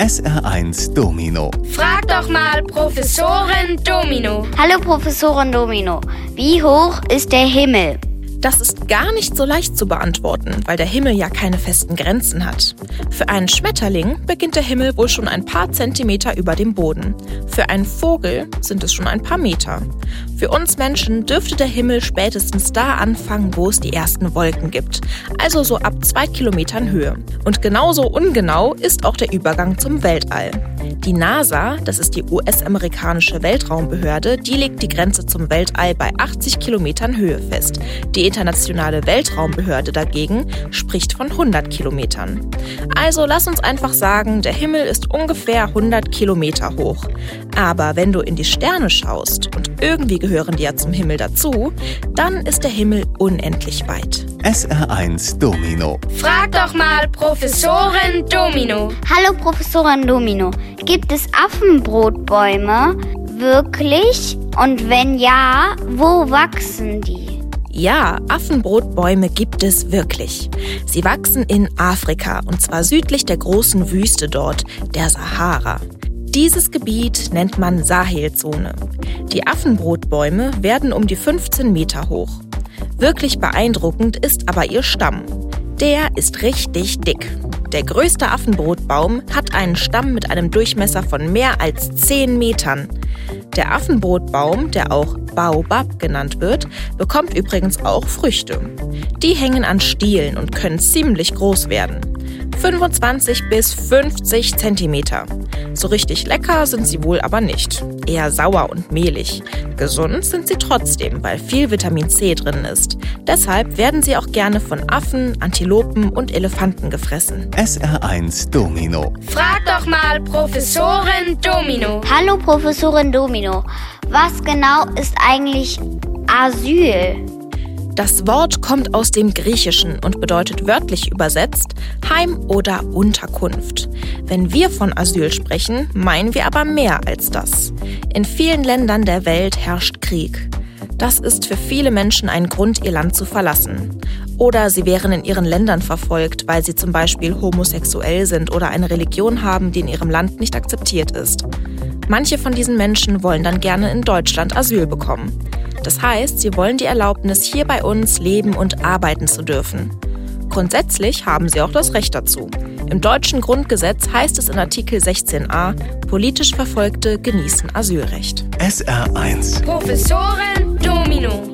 SR1 Domino. Frag doch mal Professorin Domino. Hallo Professorin Domino, wie hoch ist der Himmel? Das ist gar nicht so leicht zu beantworten, weil der Himmel ja keine festen Grenzen hat. Für einen Schmetterling beginnt der Himmel wohl schon ein paar Zentimeter über dem Boden. Für einen Vogel sind es schon ein paar Meter. Für uns Menschen dürfte der Himmel spätestens da anfangen, wo es die ersten Wolken gibt, also so ab zwei Kilometern Höhe. Und genauso ungenau ist auch der Übergang zum Weltall. Die NASA, das ist die US-amerikanische Weltraumbehörde, die legt die Grenze zum Weltall bei 80 Kilometern Höhe fest. Die internationale Weltraumbehörde dagegen spricht von 100 Kilometern. Also lass uns einfach sagen, der Himmel ist ungefähr 100 Kilometer hoch. Aber wenn du in die Sterne schaust und irgendwie gehören die ja zum Himmel dazu, dann ist der Himmel unendlich weit. SR1 Domino. Frag doch mal Professorin Domino. Hallo Professorin Domino, gibt es Affenbrotbäume wirklich? Und wenn ja, wo wachsen die? Ja, Affenbrotbäume gibt es wirklich. Sie wachsen in Afrika und zwar südlich der großen Wüste dort, der Sahara. Dieses Gebiet nennt man Sahelzone. Die Affenbrotbäume werden um die 15 Meter hoch. Wirklich beeindruckend ist aber ihr Stamm. Der ist richtig dick. Der größte Affenbrotbaum hat einen Stamm mit einem Durchmesser von mehr als 10 Metern. Der Affenbrotbaum, der auch Baobab genannt wird, bekommt übrigens auch Früchte. Die hängen an Stielen und können ziemlich groß werden. 25 bis 50 Zentimeter. So richtig lecker sind sie wohl aber nicht. Eher sauer und mehlig. Gesund sind sie trotzdem, weil viel Vitamin C drin ist. Deshalb werden sie auch gerne von Affen, Antilopen und Elefanten gefressen. SR1 Domino. Frag doch mal Professorin Domino. Hallo Professorin Domino, was genau ist eigentlich Asyl? Das Wort kommt aus dem Griechischen und bedeutet wörtlich übersetzt Heim oder Unterkunft. Wenn wir von Asyl sprechen, meinen wir aber mehr als das. In vielen Ländern der Welt herrscht Krieg. Das ist für viele Menschen ein Grund, ihr Land zu verlassen. Oder sie wären in ihren Ländern verfolgt, weil sie zum Beispiel homosexuell sind oder eine Religion haben, die in ihrem Land nicht akzeptiert ist. Manche von diesen Menschen wollen dann gerne in Deutschland Asyl bekommen. Das heißt, sie wollen die Erlaubnis, hier bei uns leben und arbeiten zu dürfen. Grundsätzlich haben sie auch das Recht dazu. Im deutschen Grundgesetz heißt es in Artikel 16a, politisch Verfolgte genießen Asylrecht. SR1 Professorin Domino.